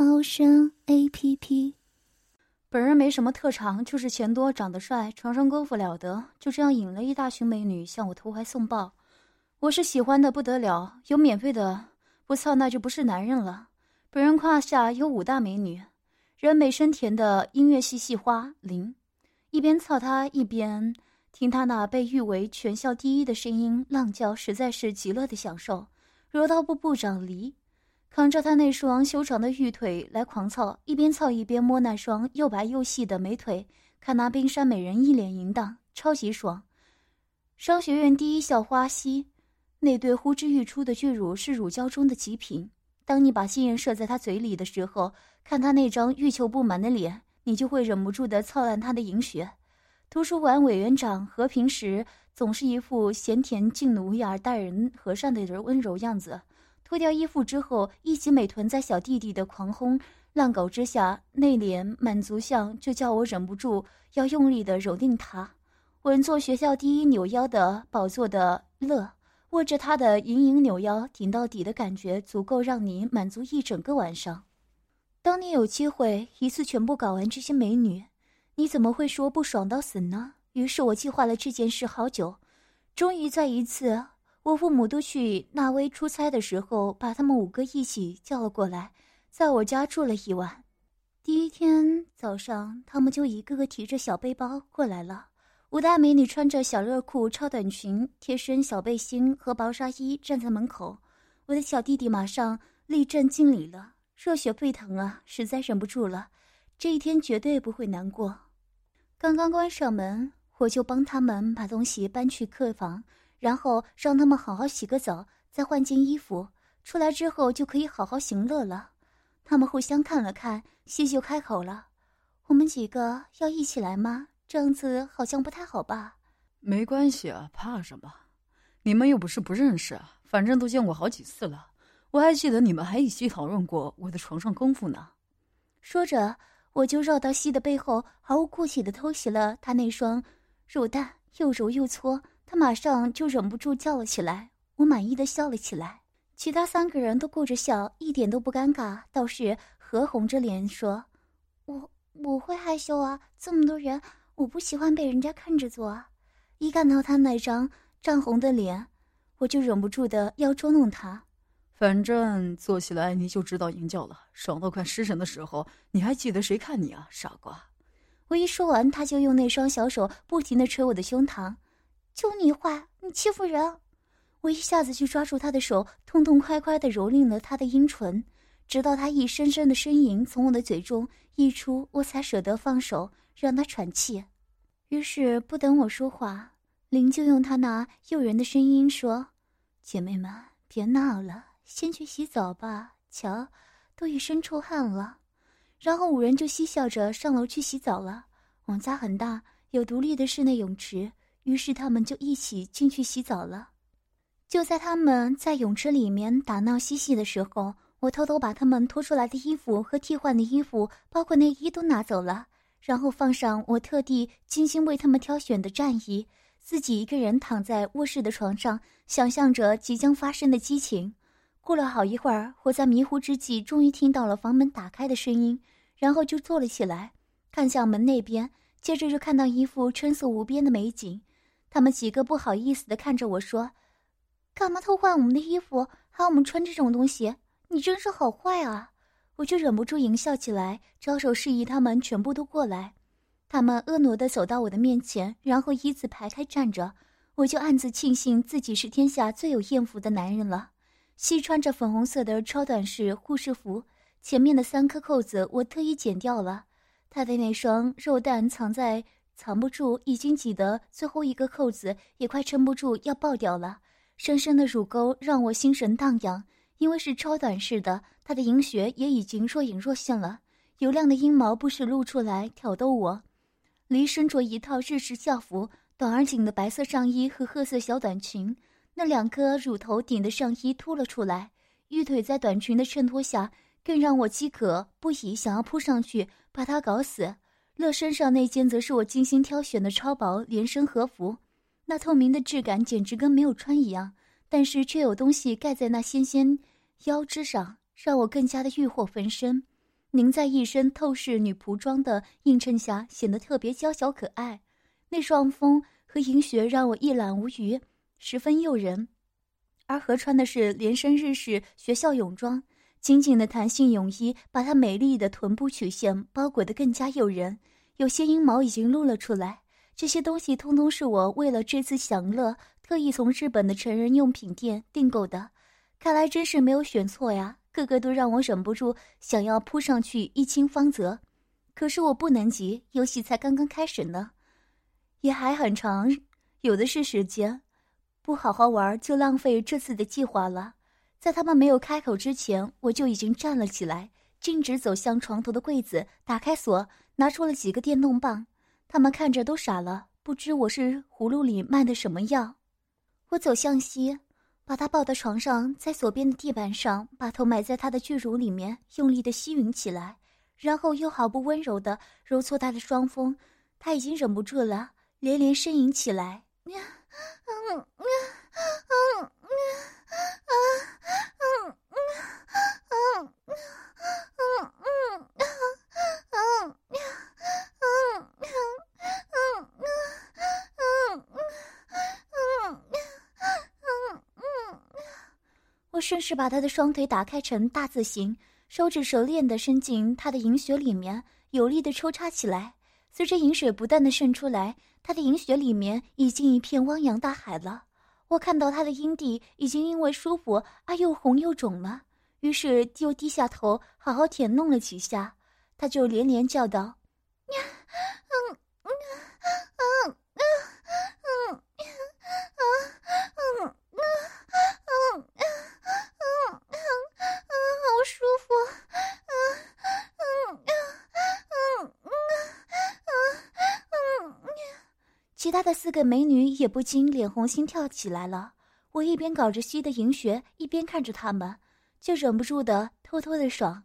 猫声 A P P。本人没什么特长，就是钱多，长得帅，床上功夫了得，就这样引了一大群美女向我投怀送抱。我是喜欢的不得了，有免费的不操那就不是男人了。本人胯下有五大美女，人美声甜的音乐系系花林，一边操她一边听她那被誉为全校第一的声音浪叫，实在是极乐的享受。柔道部部长黎扛着他那双修长的玉腿来狂操，一边操一边摸那双又白又细的美腿，看那冰山美人一脸淫荡，超级爽。商学院第一校花溪，那对呼之欲出的巨乳是乳胶中的极品。当你把心眼射在他嘴里的时候，看他那张欲求不满的脸，你就会忍不住的操烂他的淫穴。图书馆委员长和平时。总是一副贤田静奴雅待人和善的人温柔样子，脱掉衣服之后，一起美臀在小弟弟的狂轰乱搞之下，内敛满足相就叫我忍不住要用力的揉定他。稳坐学校第一扭腰的宝座的乐，握着他的盈盈扭腰顶到底的感觉，足够让你满足一整个晚上。当你有机会一次全部搞完这些美女，你怎么会说不爽到死呢？于是我计划了这件事好久，终于在一次我父母都去纳威出差的时候，把他们五个一起叫了过来，在我家住了一晚。第一天早上，他们就一个个提着小背包过来了。五大美女穿着小热裤、超短裙、贴身小背心和薄纱衣站在门口，我的小弟弟马上立正敬礼了，热血沸腾啊，实在忍不住了。这一天绝对不会难过。刚刚关上门。我就帮他们把东西搬去客房，然后让他们好好洗个澡，再换件衣服，出来之后就可以好好行乐了。他们互相看了看，西就开口了：“我们几个要一起来吗？这样子好像不太好吧？”“没关系啊，怕什么？你们又不是不认识，反正都见过好几次了。我还记得你们还一起讨论过我的床上功夫呢。”说着，我就绕到西的背后，毫无顾忌的偷袭了他那双。乳蛋又揉又搓，他马上就忍不住叫了起来。我满意的笑了起来，其他三个人都顾着笑，一点都不尴尬。倒是何红着脸说：“我我会害羞啊，这么多人，我不喜欢被人家看着做啊。”一看到他那张涨红的脸，我就忍不住的要捉弄他。反正做起来你就知道淫叫了，爽到快失神的时候，你还记得谁看你啊，傻瓜！我一说完，他就用那双小手不停的捶我的胸膛，就你坏，你欺负人！我一下子就抓住他的手，痛痛快快地蹂躏了他的阴唇，直到他一声声的呻吟从我的嘴中溢出，我才舍得放手让他喘气。于是不等我说话，林就用他那诱人的声音说：“姐妹们，别闹了，先去洗澡吧。瞧，都一身臭汗了。”然后五人就嬉笑着上楼去洗澡了。我们家很大，有独立的室内泳池，于是他们就一起进去洗澡了。就在他们在泳池里面打闹嬉戏的时候，我偷偷把他们脱出来的衣服和替换的衣服，包括内衣都拿走了，然后放上我特地精心为他们挑选的战衣，自己一个人躺在卧室的床上，想象着即将发生的激情。过了好一会儿，我在迷糊之际，终于听到了房门打开的声音，然后就坐了起来，看向门那边，接着就看到一幅春色无边的美景。他们几个不好意思地看着我说：“干嘛偷换我们的衣服，喊我们穿这种东西？你真是好坏啊！”我就忍不住淫笑起来，招手示意他们全部都过来。他们婀娜地走到我的面前，然后一字排开站着，我就暗自庆幸自己是天下最有艳福的男人了。西穿着粉红色的超短式护士服，前面的三颗扣子我特意剪掉了。他的那双肉蛋藏在藏不住，已经挤得最后一个扣子也快撑不住要爆掉了。深深的乳沟让我心神荡漾，因为是超短式的，他的银穴也已经若隐若现了。油亮的阴毛不时露出来挑逗我。黎身着一套日式校服，短而紧的白色上衣和褐色小短裙，那两颗乳头顶的上衣凸了出来，玉腿在短裙的衬托下更让我饥渴不已，想要扑上去把他搞死。乐身上那件则是我精心挑选的超薄连身和服，那透明的质感简直跟没有穿一样，但是却有东西盖在那纤纤腰肢上，让我更加的欲火焚身。您在一身透视女仆装的映衬下，显得特别娇小可爱。那双峰和银雪让我一览无余，十分诱人。而何穿的是连身日式学校泳装。紧紧的弹性泳衣把她美丽的臀部曲线包裹得更加诱人，有些阴毛已经露了出来。这些东西通通是我为了这次享乐特意从日本的成人用品店订购的，看来真是没有选错呀！个个都让我忍不住想要扑上去一清方泽，可是我不能急，游戏才刚刚开始呢，也还很长，有的是时间，不好好玩就浪费这次的计划了。在他们没有开口之前，我就已经站了起来，径直走向床头的柜子，打开锁，拿出了几个电动棒。他们看着都傻了，不知我是葫芦里卖的什么药。我走向西，把他抱到床上，在左边的地板上，把头埋在他的巨乳里面，用力的吸吮起来，然后又毫不温柔的揉搓他的双峰。他已经忍不住了，连连呻吟起来。嗯嗯嗯嗯。我顺势把他的双腿打开成大字形，手指熟练的伸进他的银穴里面，有力的抽插起来。随着银水不断的渗出来，他的银穴里面已经一片汪洋大海了。我看到他的阴蒂已经因为舒服而又红又肿了，于是又低下头好好舔弄了几下，他就连连叫道：“呀，嗯嗯嗯嗯嗯嗯嗯嗯。”嗯嗯，嗯嗯嗯嗯嗯嗯其他的四个美女也不禁脸红心跳起来了。我一边搞着吸的银穴，一边看着他们，就忍不住的偷偷的爽。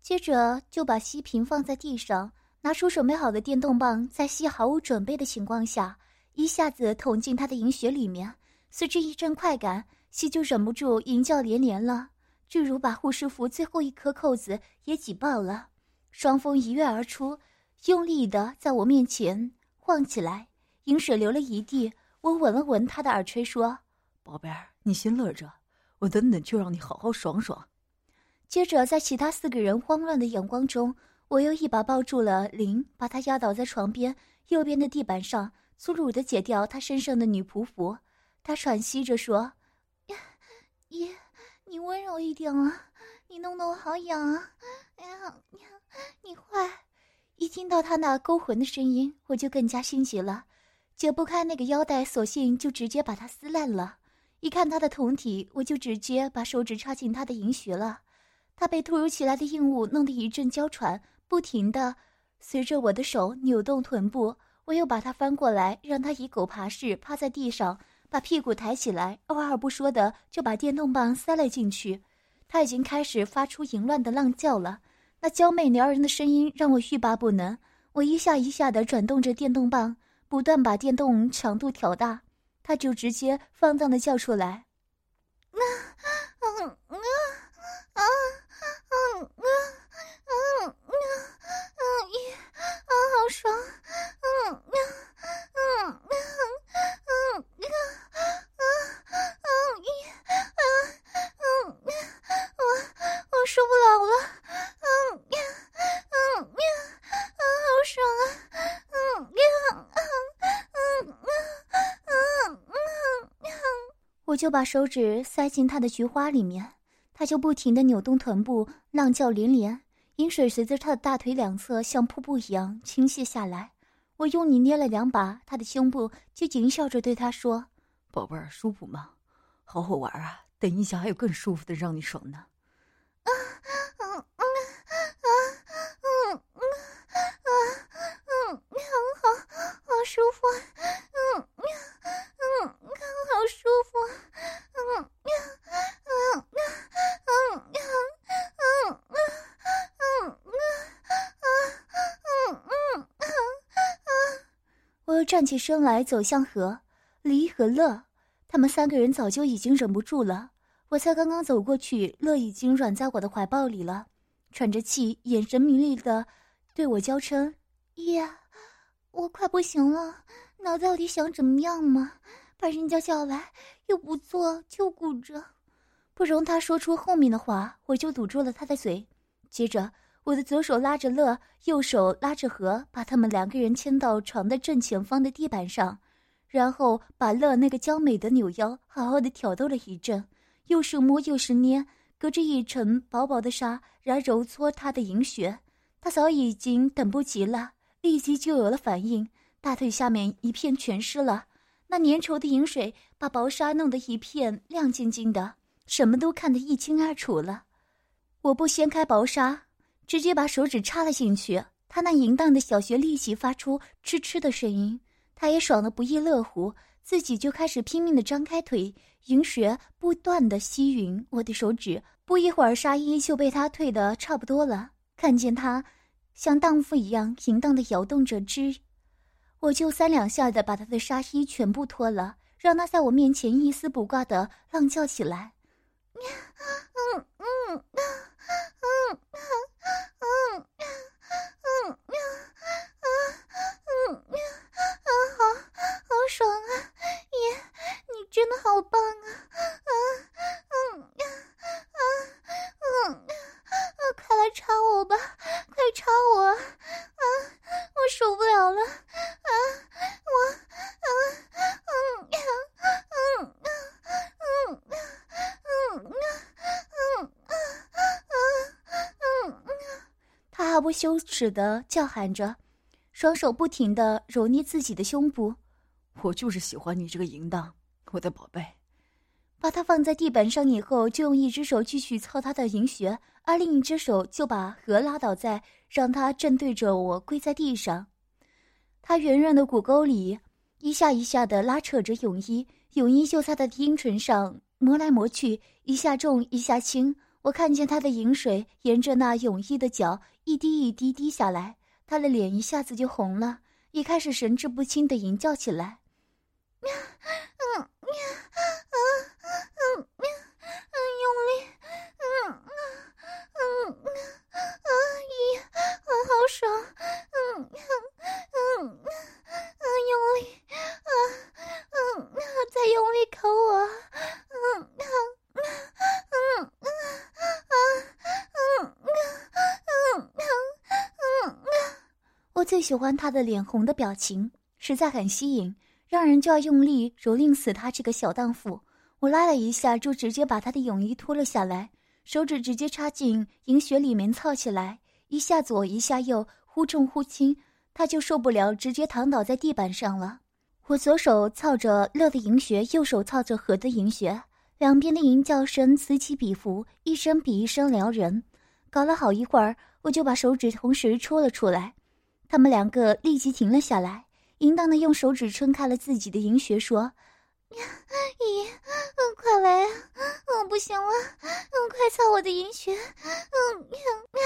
接着就把吸瓶放在地上，拿出准备好的电动棒，在吸毫无准备的情况下，一下子捅进他的银穴里面。随之一阵快感，吸就忍不住淫叫连连了。巨乳把护士服最后一颗扣子也挤爆了，双峰一跃而出，用力的在我面前晃起来，饮水流了一地。我吻了吻他的耳垂，说：“宝贝儿，你先乐着，我等等就让你好好爽爽。”接着，在其他四个人慌乱的眼光中，我又一把抱住了林，把他压倒在床边右边的地板上，粗鲁的解掉他身上的女仆服。他喘息着说：“爷。”你温柔一点啊！你弄得我好痒啊！哎呀，你你坏！一听到他那勾魂的声音，我就更加心急了，解不开那个腰带，索性就直接把它撕烂了。一看他的酮体，我就直接把手指插进他的银穴了。他被突如其来的硬物弄得一阵娇喘，不停的随着我的手扭动臀部。我又把他翻过来，让他以狗爬式趴在地上。把屁股抬起来，二话不说的就把电动棒塞了进去。他已经开始发出淫乱的浪叫了，那娇媚撩人的声音让我欲罢不能。我一下一下的转动着电动棒，不断把电动强度调大，他就直接放荡的叫出来：“就把手指塞进他的菊花里面他就不停地扭动臀部浪叫连连饮水随着他的大腿两侧像瀑布一样倾泻下来。我用你捏了两把他的胸部就狞笑着对他说宝贝儿舒服吗？好好玩啊等一下还有更舒服的让你爽呢。啊嗯嗯啊嗯嗯啊嗯好好舒服啊嗯嗯嗯好舒服啊站起身来，走向何离和乐，他们三个人早就已经忍不住了。我才刚刚走过去，乐已经软在我的怀抱里了，喘着气，眼神迷离的对我娇嗔：“呀，我快不行了，脑子到底想怎么样嘛？把人家叫来又不做，就顾着。”不容他说出后面的话，我就堵住了他的嘴。接着，我的左手拉着乐，右手拉着何，把他们两个人牵到床的正前方的地板上，然后把乐那个娇美的扭腰好好的挑逗了一阵。又是摸又是捏，隔着一层薄薄的纱来揉搓他的银穴。他早已经等不及了，立即就有了反应。大腿下面一片全湿了，那粘稠的银水把薄纱弄得一片亮晶晶的，什么都看得一清二楚了。我不掀开薄纱，直接把手指插了进去，他那淫荡的小穴立即发出嗤嗤的声音。他也爽得不亦乐乎，自己就开始拼命的张开腿。银穴不断的吸吮我的手指，不一会儿，纱衣就被他褪得差不多了。看见他像荡妇一样淫荡的摇动着枝，我就三两下的把他的纱衣全部脱了，让他在我面前一丝不挂的浪叫起来。羞耻的叫喊着，双手不停的揉捏自己的胸部。我就是喜欢你这个淫荡，我的宝贝。把他放在地板上以后，就用一只手继续操他的淫穴，而另一只手就把何拉倒在，让他正对着我跪在地上。他圆润的骨沟里一下一下的拉扯着泳衣，泳衣就在他的阴唇上磨来磨去，一下重一下轻。我看见他的饮水沿着那泳衣的角一滴一滴滴下来，他的脸一下子就红了，一开始神志不清的吟叫起来。嗯嗯嗯嗯嗯，用力，嗯嗯嗯嗯啊咦，啊好爽，嗯嗯嗯嗯用力，啊嗯啊再用力抠我，嗯嗯嗯嗯啊嗯嗯嗯嗯，我最喜欢他的脸红的表情，实在很吸引。让人就要用力蹂躏死他这个小荡妇。我拉了一下，就直接把他的泳衣脱了下来，手指直接插进银穴里面操起来，一下左一下右，忽重忽轻，他就受不了，直接躺倒在地板上了。我左手操着乐的银穴，右手操着和的银穴，两边的淫叫声此起彼伏，一声比一声撩人。搞了好一会儿，我就把手指同时抽了出来，他们两个立即停了下来。淫荡的用手指撑开了自己的银穴，说：“ 咦，嗯，快来啊！嗯，不行了，嗯，快操我的银穴！嗯，嗯，嗯，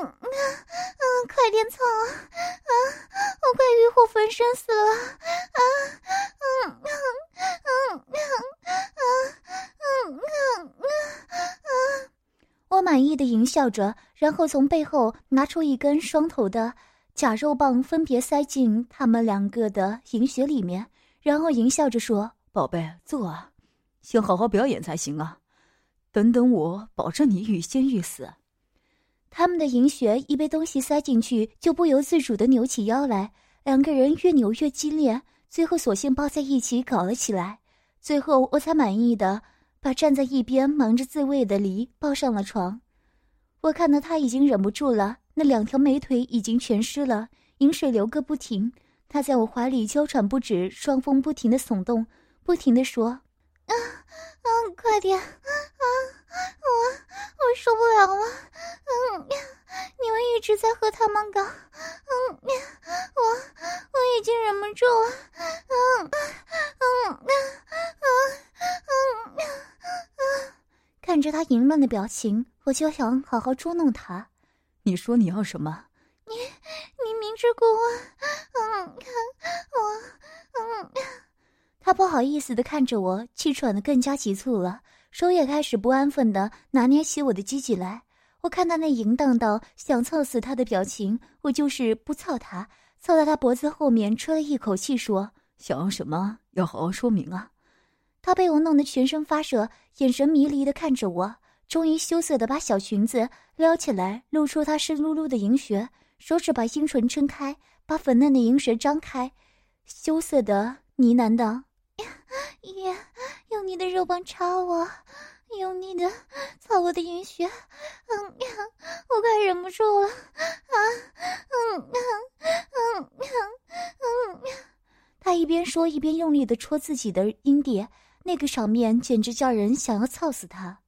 嗯，嗯，快点操啊！啊，我快欲火焚身死了！啊，嗯嗯，嗯，嗯，嗯，嗯，嗯，嗯，嗯，我满意的淫笑着，然后从背后拿出一根双头的。假肉棒分别塞进他们两个的银穴里面，然后淫笑着说：“宝贝，坐啊，先好好表演才行啊！等等我，保证你欲仙欲死。”他们的银穴一被东西塞进去，就不由自主的扭起腰来，两个人越扭越激烈，最后索性抱在一起搞了起来。最后我才满意的把站在一边忙着自慰的梨抱上了床。我看到他已经忍不住了。那两条美腿已经全湿了，饮水流个不停。他在我怀里娇喘不止，双峰不停的耸动，不停的说：“啊啊，快点！啊，我我受不了了！嗯，你们一直在和他们搞，嗯，我我已经忍不住了。嗯嗯嗯嗯嗯嗯，看着他淫乱的表情，我就想好好捉弄他。”你说你要什么？你你明知故问，嗯，我他不好意思的看着我，气喘的更加急促了，手也开始不安分的拿捏起我的鸡鸡来。我看他那淫荡到想操死他的表情，我就是不操他，凑到他脖子后面吹了一口气，说：“想要什么？要好好说明啊！”他被我弄得全身发热，眼神迷离的看着我，终于羞涩的把小裙子撩起来，露出他湿漉漉的银穴，手指把阴唇撑开，把粉嫩的银舌张开，羞涩的呢喃道。耶，用你的肉棒插我，用你的操我的阴穴，嗯呀，我快忍不住了啊，嗯嗯嗯嗯嗯。他一边说一边用力的戳自己的阴蒂，那个场面简直叫人想要操死他。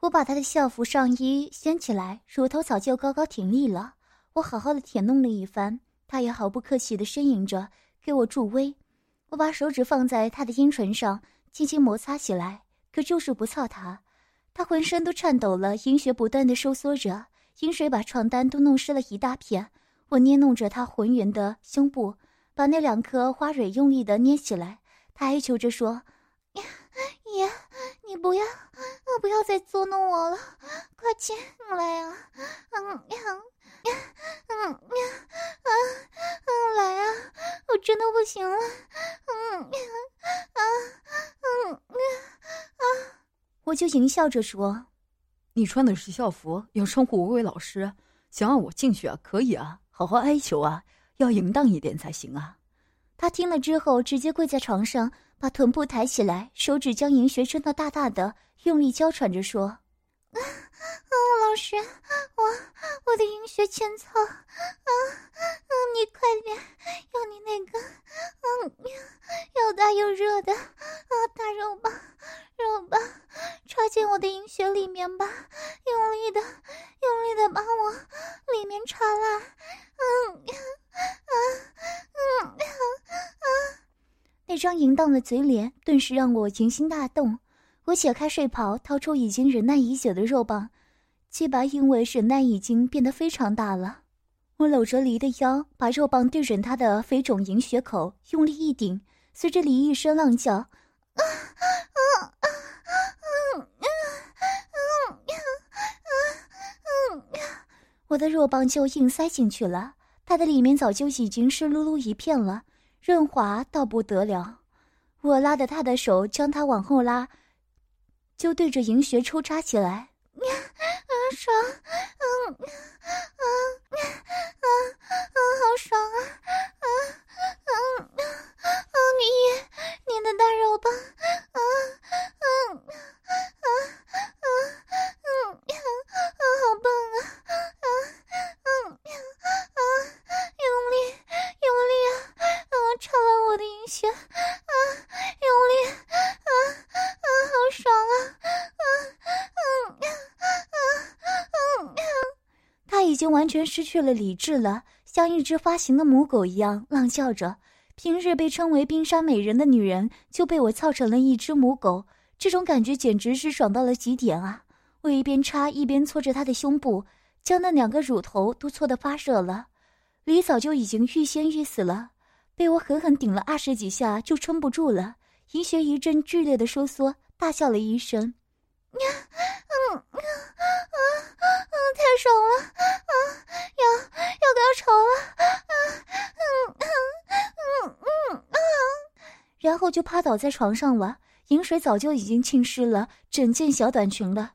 我把他的校服上衣掀起来，乳头早就高高挺立了。我好好的舔弄了一番，他也毫不客气的呻吟着给我助威。我把手指放在他的阴唇上，轻轻摩擦起来，可就是不操他。他浑身都颤抖了，阴穴不断的收缩着，阴水把床单都弄湿了一大片。我捏弄着他浑圆的胸部，把那两颗花蕊用力的捏起来。他哀求着说：“呀，你不要，不要再捉弄我了，快进来啊！嗯呀，嗯呀，啊，嗯，来啊！我真的不行了。”我就淫笑着说：“你穿的是校服，要称呼我为老师，想让我进去啊？可以啊，好好哀求啊，要淫荡一点才行啊。”他听了之后，直接跪在床上，把臀部抬起来，手指将银穴撑得大大的，用力娇喘着说：“啊，老师，我我的银穴千层，啊啊，你快点，要你那个，嗯，又大又热的啊大肉棒。”肉吧，插进我的阴穴里面吧，用力的，用力的把我里面插来。嗯，啊，嗯，啊，啊！那张淫荡的嘴脸顿时让我淫心大动。我解开睡袍，掏出已经忍耐已久的肉棒，鸡巴因为忍耐已经变得非常大了。我搂着梨的腰，把肉棒对准他的肥肿银穴口，用力一顶，随着梨一声浪叫。啊 我的肉棒就硬塞进去了，它的里面早就已经湿漉漉一片了，润滑到不得了。我拉着他的手，将他往后拉，就对着银穴抽插起来。爽！嗯啊嗯，嗯，好爽啊！嗯嗯啊你你的大肉棒啊嗯啊啊嗯啊好棒啊啊嗯啊用力用力啊啊插了我的阴穴啊用力啊啊好爽啊啊嗯啊嗯嗯他已已经完全失去了理智了，像一只发情的母狗一样浪叫着。平日被称为冰山美人的女人，就被我操成了一只母狗，这种感觉简直是爽到了极点啊！我一边插一边搓着她的胸部，将那两个乳头都搓得发热了。李早就已经欲仙欲死了，被我狠狠顶了二十几下就撑不住了，银穴一阵剧烈的收缩，大笑了一声：“，嗯，啊啊啊，太爽了啊！要要高潮了啊！嗯嗯。”嗯嗯啊，然后就趴倒在床上了。饮水早就已经浸湿了整件小短裙了，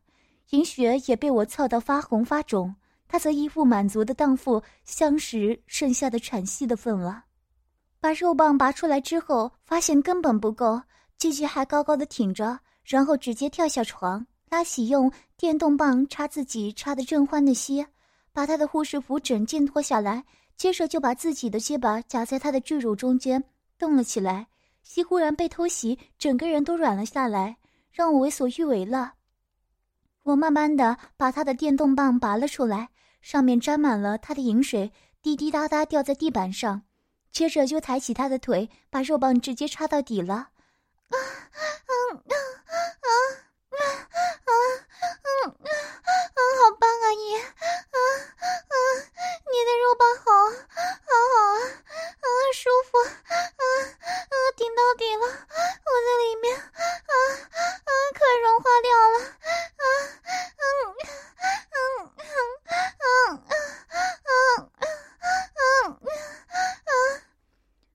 银雪也被我操到发红发肿。她则一副满足的荡妇相识剩下的喘息的份了。把肉棒拔出来之后，发现根本不够，继续还高高的挺着，然后直接跳下床，拉起用电动棒插自己插的正欢的膝，把他的护士服整件脱下来。接着就把自己的肩膀夹在他的巨乳中间动了起来，西忽然被偷袭，整个人都软了下来，让我为所欲为了。我慢慢的把他的电动棒拔了出来，上面沾满了他的饮水，滴滴答答掉在地板上。接着就抬起他的腿，把肉棒直接插到底了。啊，嗯啊啊啊啊嗯啊啊，好棒啊你啊啊！你的肉棒好，好好啊，啊舒服，啊啊顶到底了，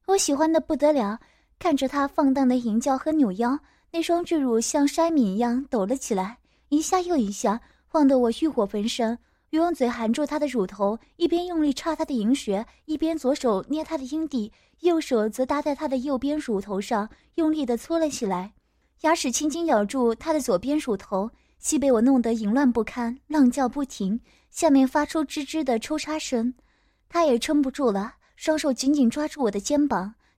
我我喜欢的不得了，看着他放荡的淫叫和扭腰，那双巨乳像筛米一样抖了起来，一下又一下，晃得我欲火焚身。我用嘴含住他的乳头，一边用力插他的银穴，一边左手捏他的阴蒂，右手则搭在他的右边乳头上，用力地搓了起来。牙齿轻轻咬住他的左边乳头，细被我弄得淫乱不堪，浪叫不停，下面发出吱吱的抽插声。他也撑不住了。双手紧紧抓住我的肩膀，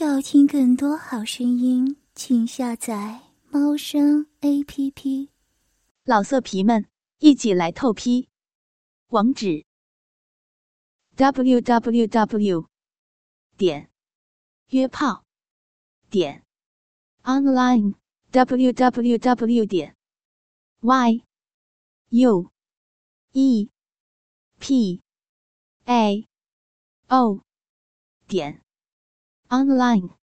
要听更多好声音，请下载猫声 A P P。老色皮们，一起来透批！网址：w w w 点约炮点 online w w w 点 y u e p a o 点。Online